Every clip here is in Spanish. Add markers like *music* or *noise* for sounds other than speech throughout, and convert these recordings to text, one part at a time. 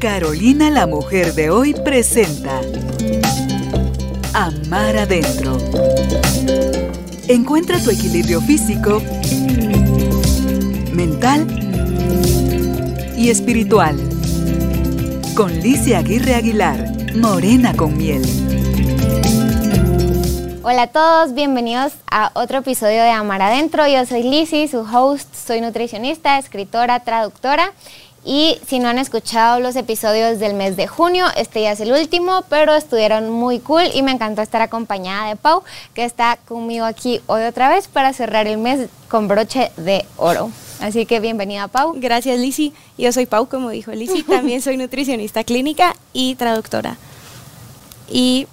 Carolina la mujer de hoy presenta Amar adentro. Encuentra tu equilibrio físico, mental y espiritual. Con Licia Aguirre Aguilar, Morena con miel. Hola a todos, bienvenidos a otro episodio de Amar Adentro. Yo soy Lizzy, su host, soy nutricionista, escritora, traductora y si no han escuchado los episodios del mes de junio, este ya es el último, pero estuvieron muy cool y me encantó estar acompañada de Pau, que está conmigo aquí hoy otra vez para cerrar el mes con broche de oro. Así que bienvenida, Pau. Gracias, Lizzy. Yo soy Pau, como dijo Lizzy. *laughs* También soy nutricionista clínica y traductora. Y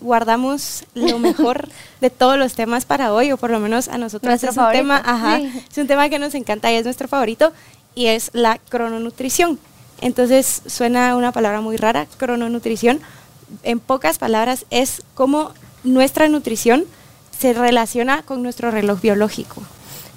guardamos lo *laughs* mejor de todos los temas para hoy, o por lo menos a nosotros es un tema, ajá, es un tema que nos encanta y es nuestro favorito y es la crononutrición. Entonces suena una palabra muy rara, crononutrición. En pocas palabras es cómo nuestra nutrición se relaciona con nuestro reloj biológico.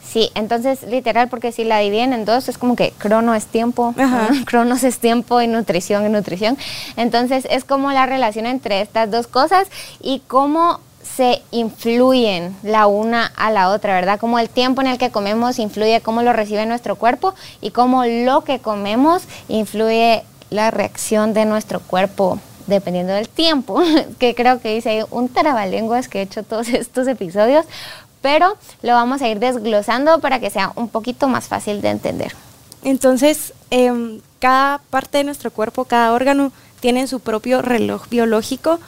Sí, entonces literal, porque si la dividen en dos, es como que crono es tiempo, *laughs* cronos es tiempo y nutrición es nutrición. Entonces es como la relación entre estas dos cosas y cómo se influyen la una a la otra, ¿verdad? Como el tiempo en el que comemos influye cómo lo recibe nuestro cuerpo y cómo lo que comemos influye la reacción de nuestro cuerpo dependiendo del tiempo, *laughs* que creo que dice un tarabalenguas que he hecho todos *laughs* estos episodios, pero lo vamos a ir desglosando para que sea un poquito más fácil de entender. Entonces, em, cada parte de nuestro cuerpo, cada órgano tiene su propio reloj biológico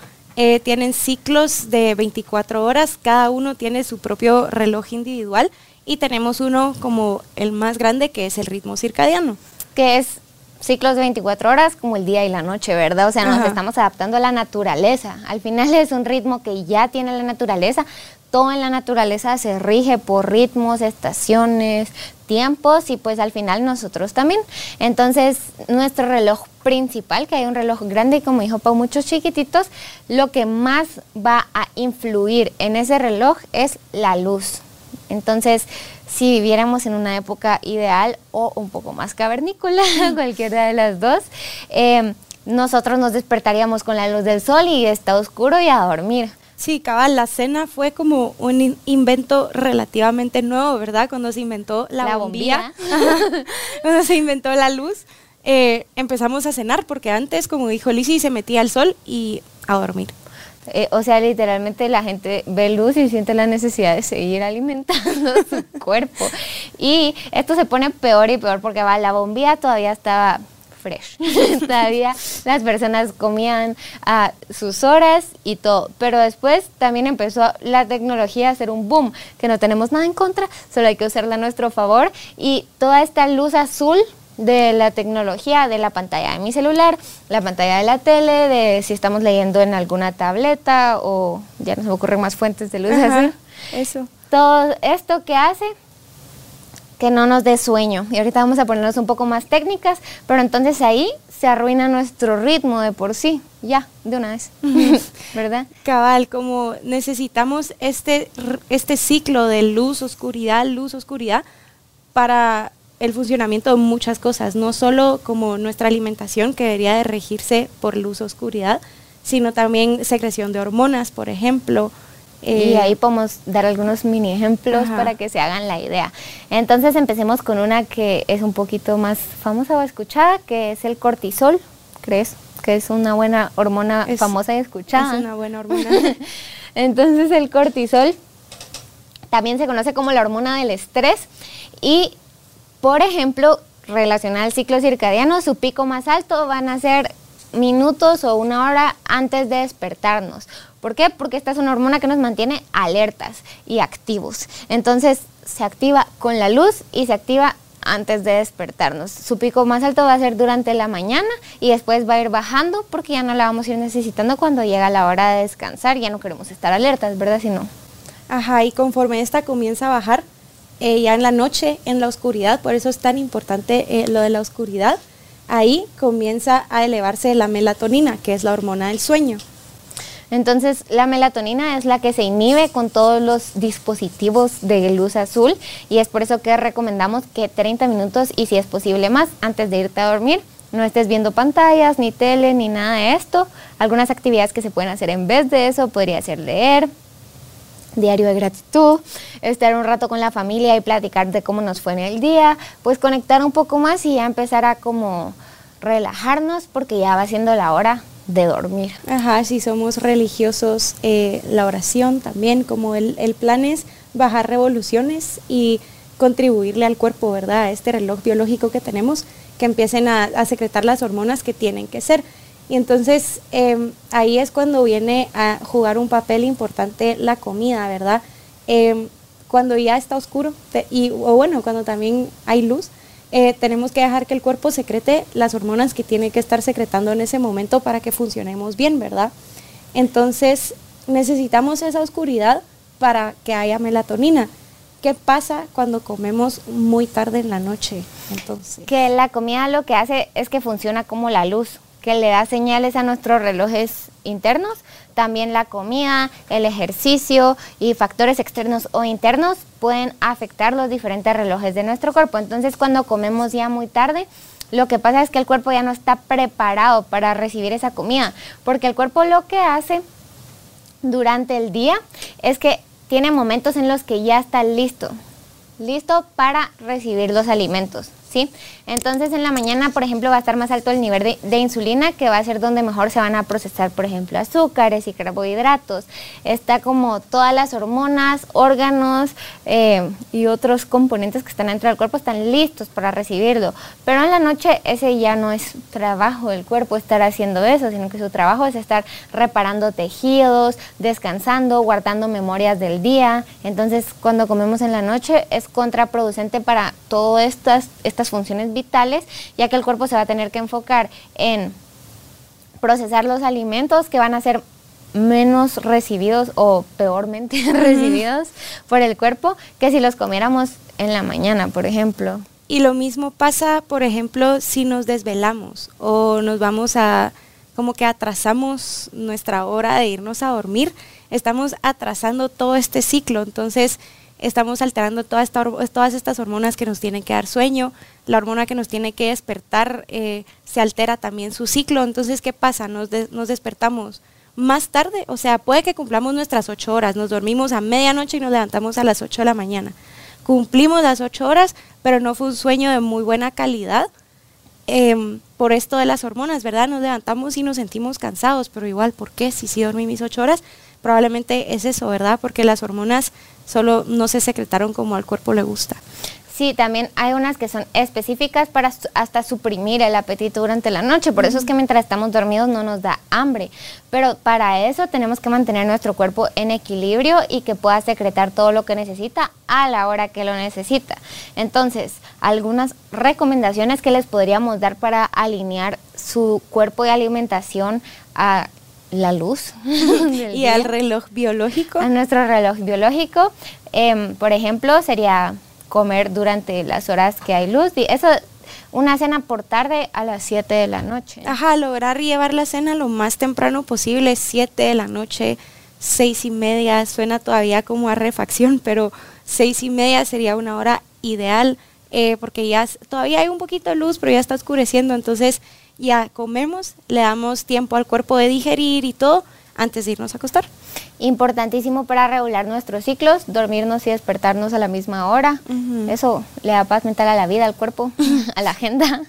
eh, tienen ciclos de 24 horas, cada uno tiene su propio reloj individual y tenemos uno como el más grande que es el ritmo circadiano. Que es ciclos de 24 horas como el día y la noche, ¿verdad? O sea, nos estamos adaptando a la naturaleza. Al final es un ritmo que ya tiene la naturaleza. Todo en la naturaleza se rige por ritmos, estaciones, tiempos y pues al final nosotros también. Entonces, nuestro reloj principal, que hay un reloj grande y como dijo Pau, muchos chiquititos, lo que más va a influir en ese reloj es la luz. Entonces, si viviéramos en una época ideal o un poco más cavernícola, *laughs* cualquiera de las dos, eh, nosotros nos despertaríamos con la luz del sol y está oscuro y a dormir. Sí, cabal, la cena fue como un invento relativamente nuevo, ¿verdad? Cuando se inventó la, bombilla, *laughs* cuando se inventó la luz, eh, empezamos a cenar porque antes, como dijo Lizzie, se metía al sol y a dormir. Eh, o sea, literalmente la gente ve luz y siente la necesidad de seguir alimentando su *laughs* cuerpo. Y esto se pone peor y peor porque va, la bombilla todavía estaba fresh. *laughs* Todavía las personas comían a sus horas y todo. Pero después también empezó la tecnología a hacer un boom, que no tenemos nada en contra, solo hay que usarla a nuestro favor. Y toda esta luz azul de la tecnología, de la pantalla de mi celular, la pantalla de la tele, de si estamos leyendo en alguna tableta o ya nos ocurren más fuentes de luz azul. Eso. Todo esto que hace que no nos dé sueño. Y ahorita vamos a ponernos un poco más técnicas, pero entonces ahí se arruina nuestro ritmo de por sí, ya, de una vez, *laughs* ¿verdad? Cabal, como necesitamos este, este ciclo de luz, oscuridad, luz, oscuridad, para el funcionamiento de muchas cosas, no solo como nuestra alimentación que debería de regirse por luz, oscuridad, sino también secreción de hormonas, por ejemplo, y ahí podemos dar algunos mini ejemplos para que se hagan la idea. Entonces empecemos con una que es un poquito más famosa o escuchada, que es el cortisol, ¿crees? Que es una buena hormona famosa y escuchada. Es una buena *laughs* hormona. Entonces el cortisol también se conoce como la hormona del estrés y, por ejemplo, relacionada al ciclo circadiano, su pico más alto van a ser minutos o una hora antes de despertarnos. ¿Por qué? Porque esta es una hormona que nos mantiene alertas y activos. Entonces se activa con la luz y se activa antes de despertarnos. Su pico más alto va a ser durante la mañana y después va a ir bajando porque ya no la vamos a ir necesitando cuando llega la hora de descansar. Ya no queremos estar alertas, ¿verdad? Si no. Ajá, y conforme esta comienza a bajar, eh, ya en la noche, en la oscuridad, por eso es tan importante eh, lo de la oscuridad, ahí comienza a elevarse la melatonina, que es la hormona del sueño. Entonces, la melatonina es la que se inhibe con todos los dispositivos de luz azul y es por eso que recomendamos que 30 minutos y si es posible más antes de irte a dormir no estés viendo pantallas, ni tele, ni nada de esto. Algunas actividades que se pueden hacer en vez de eso podría ser leer, diario de gratitud, estar un rato con la familia y platicar de cómo nos fue en el día, pues conectar un poco más y ya empezar a como relajarnos porque ya va siendo la hora de dormir. Ajá, si somos religiosos, eh, la oración también, como el, el, plan es bajar revoluciones y contribuirle al cuerpo, ¿verdad? A este reloj biológico que tenemos, que empiecen a, a secretar las hormonas que tienen que ser. Y entonces em, ahí es cuando viene a jugar un papel importante la comida, ¿verdad? Em, cuando ya está oscuro, y, o bueno, cuando también hay luz, eh, tenemos que dejar que el cuerpo secrete las hormonas que tiene que estar secretando en ese momento para que funcionemos bien, ¿verdad? Entonces necesitamos esa oscuridad para que haya melatonina. ¿Qué pasa cuando comemos muy tarde en la noche? Entonces, que la comida lo que hace es que funciona como la luz que le da señales a nuestros relojes internos. También la comida, el ejercicio y factores externos o internos pueden afectar los diferentes relojes de nuestro cuerpo. Entonces cuando comemos ya muy tarde, lo que pasa es que el cuerpo ya no está preparado para recibir esa comida, porque el cuerpo lo que hace durante el día es que tiene momentos en los que ya está listo, listo para recibir los alimentos. ¿Sí? Entonces en la mañana, por ejemplo, va a estar más alto el nivel de, insulina, que va a ser donde mejor se van a procesar, por ejemplo, azúcares y carbohidratos. Está como todas las hormonas, órganos eh, y otros componentes que están dentro del cuerpo están listos para recibirlo. Pero en la noche ese ya no es trabajo del cuerpo estar haciendo eso, sino que su trabajo es estar reparando tejidos, descansando, guardando memorias del día. Entonces cuando comemos en la noche es contraproducente para todas estas funciones vitales, ya que el cuerpo se va a tener que enfocar en procesar los alimentos que van a ser menos recibidos o peormente *laughs* recibidos por el cuerpo que si los comiéramos en la mañana, por ejemplo. Y lo mismo pasa, por ejemplo, si nos desvelamos o nos vamos a, como que atrasamos nuestra hora de irnos a dormir, estamos atrasando todo este ciclo. Entonces, estamos alterando todas estas hormonas que nos tienen que dar sueño, la hormona que nos tiene que despertar, eh, se altera también su ciclo. Entonces, ¿qué pasa? Nos, despertamos más tarde, o sea, puede que cumplamos nuestras ocho horas, nos dormimos a medianoche y nos levantamos a las ocho de la mañana. Cumplimos las ocho horas, pero no fue un sueño de muy buena calidad. Em, por esto de las hormonas, ¿verdad? Nos levantamos y nos sentimos cansados, pero igual, ¿por qué? Si sí dormí mis ocho horas, probablemente es eso, ¿verdad? Porque las hormonas solo no se secretaron como al cuerpo le gusta. Sí, también hay unas que son específicas para hasta suprimir el apetito durante la noche. Por eso es que mientras estamos dormidos no nos da hambre. Pero para eso tenemos que mantener nuestro cuerpo en equilibrio y que pueda secretar todo lo que necesita a la hora que lo necesita. Entonces, algunas recomendaciones que les podríamos dar para alinear su cuerpo de alimentación a la luz. *laughs* y al reloj biológico. A nuestro reloj biológico. Em, por ejemplo, sería comer durante las horas que hay luz. Y eso, una cena por tarde a las 7 de la noche. Ajá, lograr llevar la cena lo más temprano posible, 7 de la noche, seis y media, suena todavía como a refacción, pero seis y media sería una hora ideal, eh, porque ya todavía hay un poquito de luz, pero ya está oscureciendo, entonces ya comemos, le damos tiempo al cuerpo de digerir y todo antes de irnos a acostar. Importantísimo para regular nuestros ciclos, dormirnos y despertarnos a la misma hora. Eso le da paz mental a la vida, al cuerpo, *laughs* a la agenda.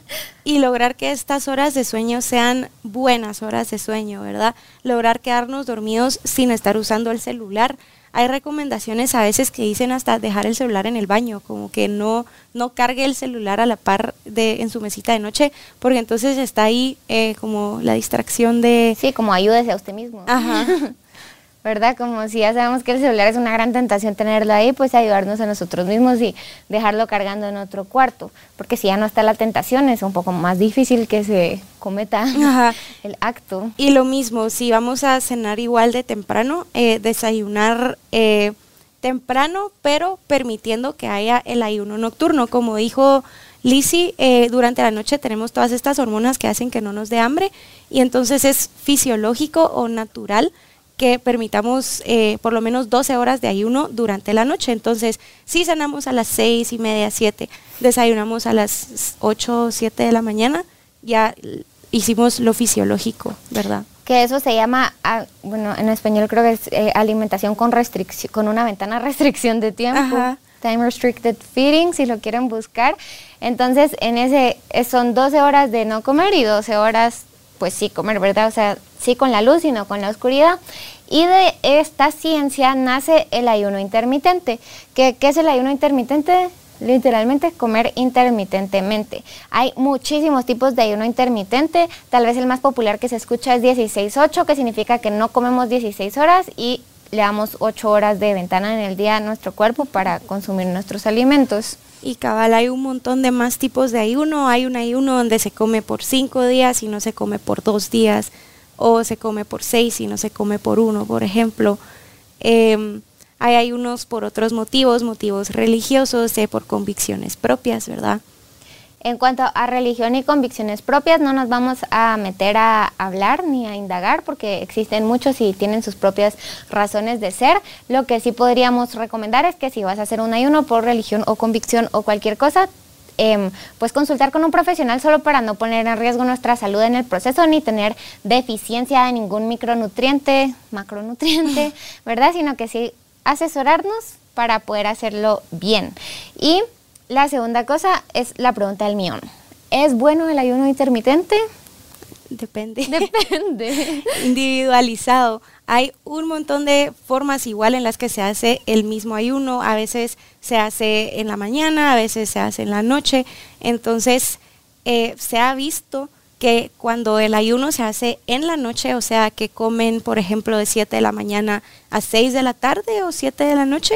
Y lograr que estas horas de sueño sean buenas horas de sueño, ¿verdad? Lograr quedarnos dormidos sin estar usando el celular hay recomendaciones a veces que dicen hasta dejar el celular en el baño, como que no, no cargue el celular a la par de en su mesita de noche, porque entonces está ahí eh, como la distracción de... Sí, como ayúdese a usted mismo. Ajá. *laughs* ¿verdad? Como si ya sabemos que el celular es una gran tentación tenerlo ahí, pues ayudarnos a nosotros mismos y dejarlo cargando en otro cuarto, porque si ya no está la tentación es un poco más difícil que se cometa *laughs* el acto. Y lo mismo, si vamos a cenar igual de temprano, eh, desayunar eh, temprano, pero permitiendo que haya el ayuno nocturno, como dijo Lisi, eh, durante la noche tenemos todas estas hormonas que hacen que no nos dé hambre y entonces es fisiológico o natural que permitamos eh, por lo menos 12 horas de ayuno durante la noche. Entonces, si cenamos a las 6 y media, 7, desayunamos a las 8 o 7 de la mañana, ya hicimos lo fisiológico, ¿verdad? Que eso se llama, ah, bueno, en español creo que es eh, alimentación con restricción, con una ventana *laughs* restricción de tiempo. Time Restricted Feeding, si lo quieren buscar. Entonces, en ese son 12 horas de no comer y 12 horas, pues sí comer, ¿verdad? O sea, sí con la luz y no con la oscuridad. Y de esta ciencia nace el ayuno intermitente. ¿Qué, qué es el ayuno intermitente? literalmente comer intermitentemente. Hay muchísimos tipos de ayuno intermitente, tal vez el más popular que se escucha es 16-8, que significa que no comemos 16 horas y le damos 8 horas de ventana en el día a nuestro cuerpo para consumir nuestros alimentos. Y cabal, hay un montón de más tipos de ayuno. Hay un ayuno donde se come por 5 días y no se come por 2 días, o se come por 6 y no se come por 1, por ejemplo. Eh, hay unos por otros motivos, motivos religiosos, eh, por convicciones propias, ¿verdad? En cuanto a religión y convicciones propias, no nos vamos a meter a hablar ni a indagar porque existen muchos y tienen sus propias razones de ser. Lo que sí podríamos recomendar es que si vas a hacer un ayuno por religión o convicción o cualquier cosa, eh, pues consultar con un profesional solo para no poner en riesgo nuestra salud en el proceso ni tener deficiencia de ningún micronutriente, macronutriente, *laughs* ¿verdad? Sino que sí asesorarnos para poder hacerlo bien. Y la segunda cosa es la pregunta del millón. ¿Es bueno el ayuno intermitente? Depende. Depende. *laughs* Individualizado. Hay un montón de formas igual en las que se hace el mismo ayuno. A veces se hace en la mañana, a veces se hace en la noche. Entonces, eh, se ha visto que cuando el ayuno se hace en la noche, o sea, que comen, por ejemplo, de 7 de la mañana a 6 de la tarde o 7 de la noche,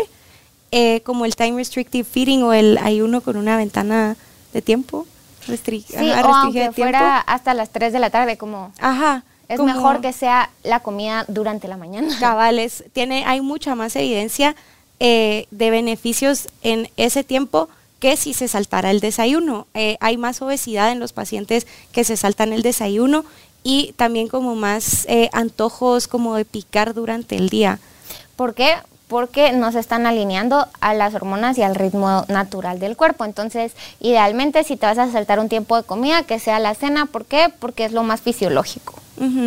eh, como el time restrictive feeding o el ayuno con una ventana de tiempo restringida. Sí, o aunque fuera hasta las 3 de la tarde, como... Ajá. Es mejor que sea la comida durante la mañana. *laughs* Cabales, tiene, hay mucha más evidencia eh, de beneficios en ese tiempo que si se saltara el desayuno. Eh, hay más obesidad en los pacientes que se saltan el desayuno y también como más eh, antojos como de picar durante el día. ¿Por qué? Porque no se están alineando a las hormonas y al ritmo natural del cuerpo. Entonces, idealmente, si te vas a saltar un tiempo de comida, que sea la cena. ¿Por qué? Porque es lo más fisiológico.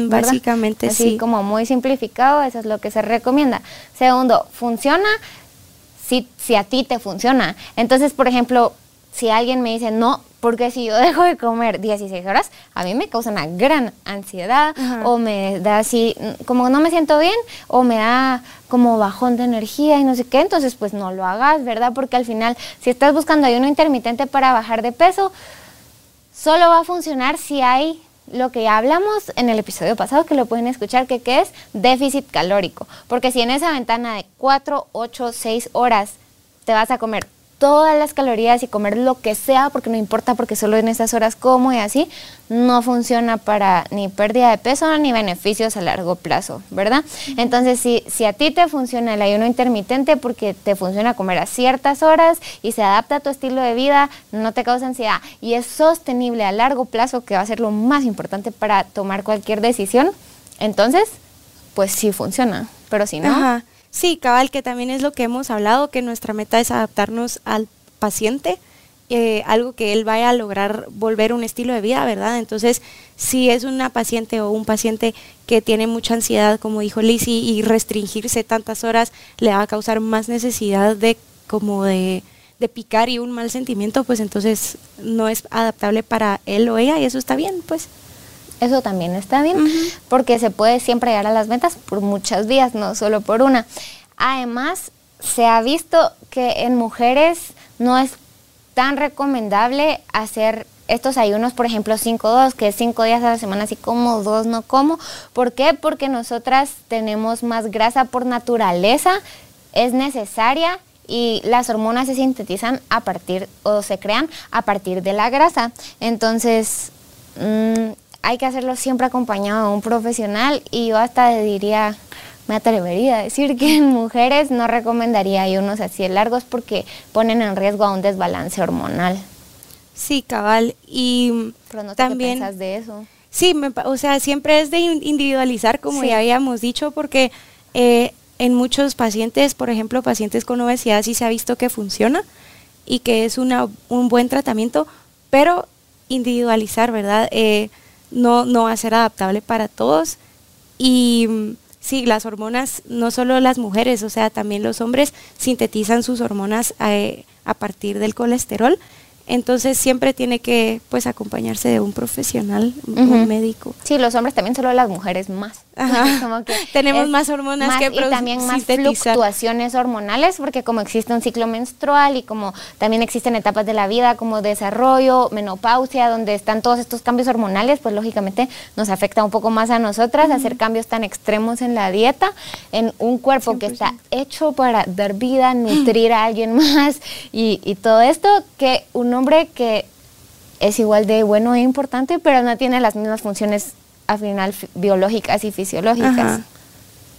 básicamente, Así sí. como muy simplificado, eso es lo que se recomienda. Segundo, funciona si, si a ti te funciona. Entonces, por ejemplo, si alguien me dice, no, porque si yo *laughs* dejo de comer 16 horas, a mí me causa una gran ansiedad o me da así, como no me siento bien o me da como bajón de energía y no sé qué, entonces pues no lo hagas, ¿verdad? Porque al final, si estás buscando ayuno intermitente para bajar de peso, solo va a funcionar si hay lo que ya hablamos en el episodio pasado, que lo pueden escuchar, que, es déficit calórico. Porque si en esa ventana de 4, 8, 6 horas te vas a comer todas las calorías y comer lo que sea, porque no importa, porque solo en esas horas como y así, no funciona para ni pérdida de peso ni beneficios a largo plazo, ¿verdad? Entonces, si, si a ti te funciona el ayuno intermitente porque te funciona comer a ciertas horas y se adapta a tu estilo de vida, no te causa ansiedad y es sostenible a largo plazo, que va a ser lo más importante para tomar cualquier decisión, entonces, pues sí funciona, pero si no... Sí, cabal, que también es lo que hemos hablado, que nuestra meta es adaptarnos al paciente, eh, algo que él vaya a lograr volver un estilo de vida, ¿verdad? Entonces, si es una paciente o un paciente que tiene mucha ansiedad, como dijo Lizzie, y restringirse tantas horas le va a causar más necesidad de como de, de picar y un mal sentimiento, pues entonces no es adaptable para él o ella y eso está bien, pues. Eso también está bien, porque se puede siempre llegar a las metas por muchas vías, no solo por una. Además, se ha visto que en mujeres no es tan recomendable hacer estos ayunos, por ejemplo, 5-2, que es 5 días a la semana, así como 2 no como. ¿Por qué? Porque nosotras tenemos más grasa por naturaleza, es necesaria y las hormonas se sintetizan a partir o se crean a partir de la grasa. Entonces, mmm, hay que hacerlo siempre acompañado de un profesional y yo hasta diría, me atrevería a decir que en mujeres no recomendaría ayunos así largos porque ponen en riesgo a un desbalance hormonal. Sí, cabal. Y Pero no también, qué de eso. Sí, o sea, siempre es de individualizar, como ya habíamos dicho, porque eh, en muchos pacientes, por ejemplo, pacientes con obesidad, sí se ha visto que funciona y que es una, un buen tratamiento, pero individualizar, ¿verdad? Eh, no, no va a ser adaptable para todos. Y mm, sí, las hormonas, no solo las mujeres, o sea, también los hombres sintetizan sus hormonas eh, a partir del colesterol. Entonces siempre tiene que pues acompañarse de un profesional, un médico. Sí, los hombres también, solo las mujeres más. *laughs* Como que Tenemos más hormonas que Y también más fluctuaciones hormonales, porque como existe un ciclo menstrual y como también existen etapas de la vida como desarrollo, menopausia, donde están todos estos cambios hormonales, pues lógicamente nos afecta un poco más a nosotras hacer cambios tan extremos en la dieta, en un cuerpo que está hecho para dar vida, nutrir a alguien *laughs* más y, y todo esto, que un hombre que es igual de bueno e importante, pero no tiene las mismas funciones al final biológicas y fisiológicas.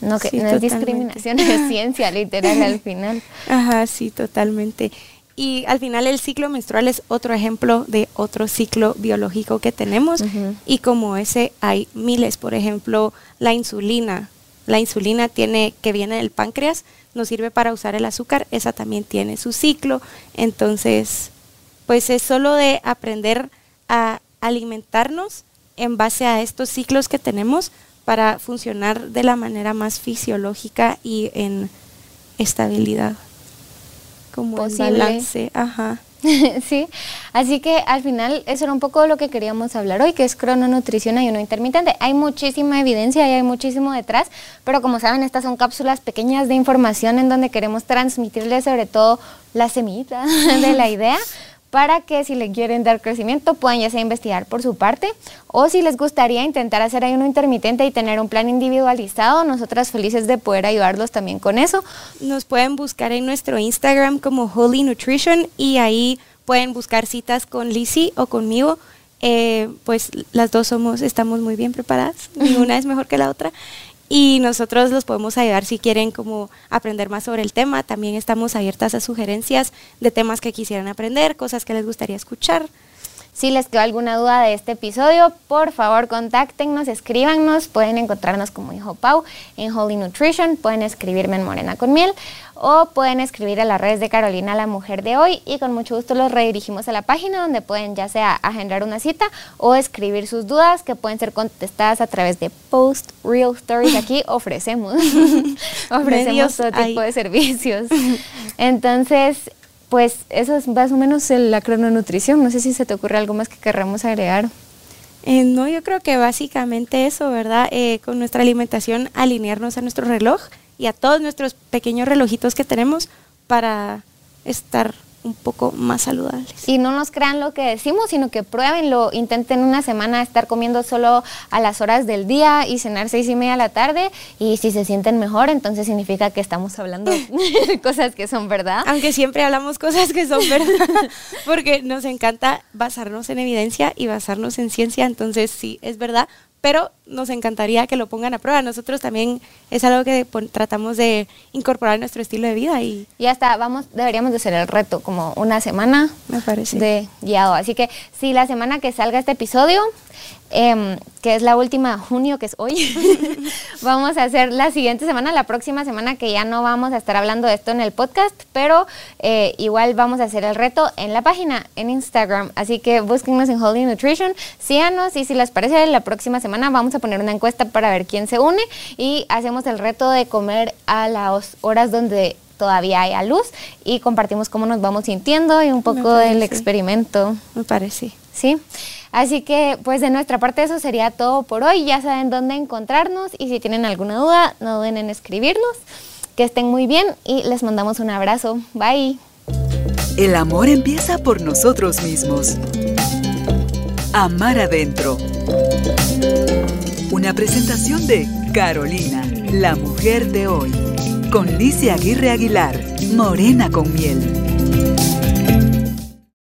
No, que, no es discriminación, es *laughs* ciencia literal al final. Ajá, sí, totalmente. Y al final el ciclo menstrual es otro ejemplo de otro ciclo biológico que tenemos y como ese hay miles, por ejemplo, la insulina. La insulina tiene que viene del páncreas, nos sirve para usar el azúcar, esa también tiene su ciclo, entonces pues es solo de aprender a alimentarnos en base a estos ciclos que tenemos para funcionar de la manera más fisiológica y en estabilidad. Como en balance, ajá. *laughs* sí, así que al final eso era un poco lo que queríamos hablar hoy, que es crononutrición ayuno intermitente. Hay muchísima evidencia y hay muchísimo detrás, pero como saben, estas son cápsulas pequeñas de información en donde queremos transmitirles sobre todo la semilla *laughs* de la idea *laughs* para que si le quieren dar crecimiento puedan ya sea investigar por su parte o si les gustaría intentar hacer ayuno intermitente y tener un plan individualizado, nosotras felices de poder ayudarlos también con eso. Nos pueden buscar en nuestro Instagram como Holy Nutrition y ahí pueden buscar citas con Lizzie o conmigo. Eh, pues las dos somos, estamos muy bien preparadas, *laughs* ninguna es mejor que la otra y nosotros los podemos ayudar si quieren como aprender más sobre el tema. También estamos abiertas a sugerencias de temas que quisieran aprender, cosas que les gustaría escuchar. Si les quedó alguna duda de este episodio, por favor contáctenos, escríbanos. Pueden encontrarnos como dijo Pau en Holy Nutrition, pueden escribirme en Morena con Miel o pueden escribir a las redes de Carolina, la mujer de hoy, y con mucho gusto los redirigimos a la página donde pueden ya sea agendar una cita o escribir sus dudas que pueden ser contestadas a través de Post Real Stories. Aquí *laughs* ofrecemos, ofrecemos todo tipo de servicios. Entonces, pues eso es más o menos la crononutrición. No sé si se te ocurre algo más que querramos agregar. Eh, no, yo creo que básicamente eso, ¿verdad? Eh, con nuestra alimentación alinearnos a nuestro reloj y a todos nuestros pequeños relojitos que tenemos para estar un poco más saludables. Y no nos crean lo que decimos, sino que pruébenlo, intenten una semana estar comiendo solo a las horas del día y cenar seis y media de la tarde. Y si se sienten mejor, entonces significa que estamos hablando *laughs* cosas que son verdad. Aunque siempre hablamos cosas que son verdad, *laughs* porque nos encanta basarnos en evidencia y basarnos en ciencia, entonces sí, es verdad, pero nos encantaría que lo pongan a prueba. Nosotros también es algo que tratamos de incorporar en nuestro estilo de vida y ya está, vamos, deberíamos de hacer el reto como una semana me parece de guiado. Así que si la semana que salga este episodio Em, que es la última junio, que es hoy. *laughs* vamos a hacer la siguiente semana, la próxima semana, que ya no vamos a estar hablando de esto en el podcast, pero eh, igual vamos a hacer el reto en la página, en Instagram. Así que búsquenos en Holy Nutrition, síganos y si les parece, la próxima semana vamos a poner una encuesta para ver quién se une y hacemos el reto de comer a las horas donde todavía haya luz y compartimos cómo nos vamos sintiendo y un poco del experimento. Me parece. Sí. Así que, pues de nuestra parte eso sería todo por hoy. Ya saben dónde encontrarnos y si tienen alguna duda, no duden en escribirnos. Que estén muy bien y les mandamos un abrazo. Bye. El amor empieza por nosotros mismos. Amar adentro. Una presentación de Carolina, la mujer de hoy. Con Licia Aguirre Aguilar, Morena con miel.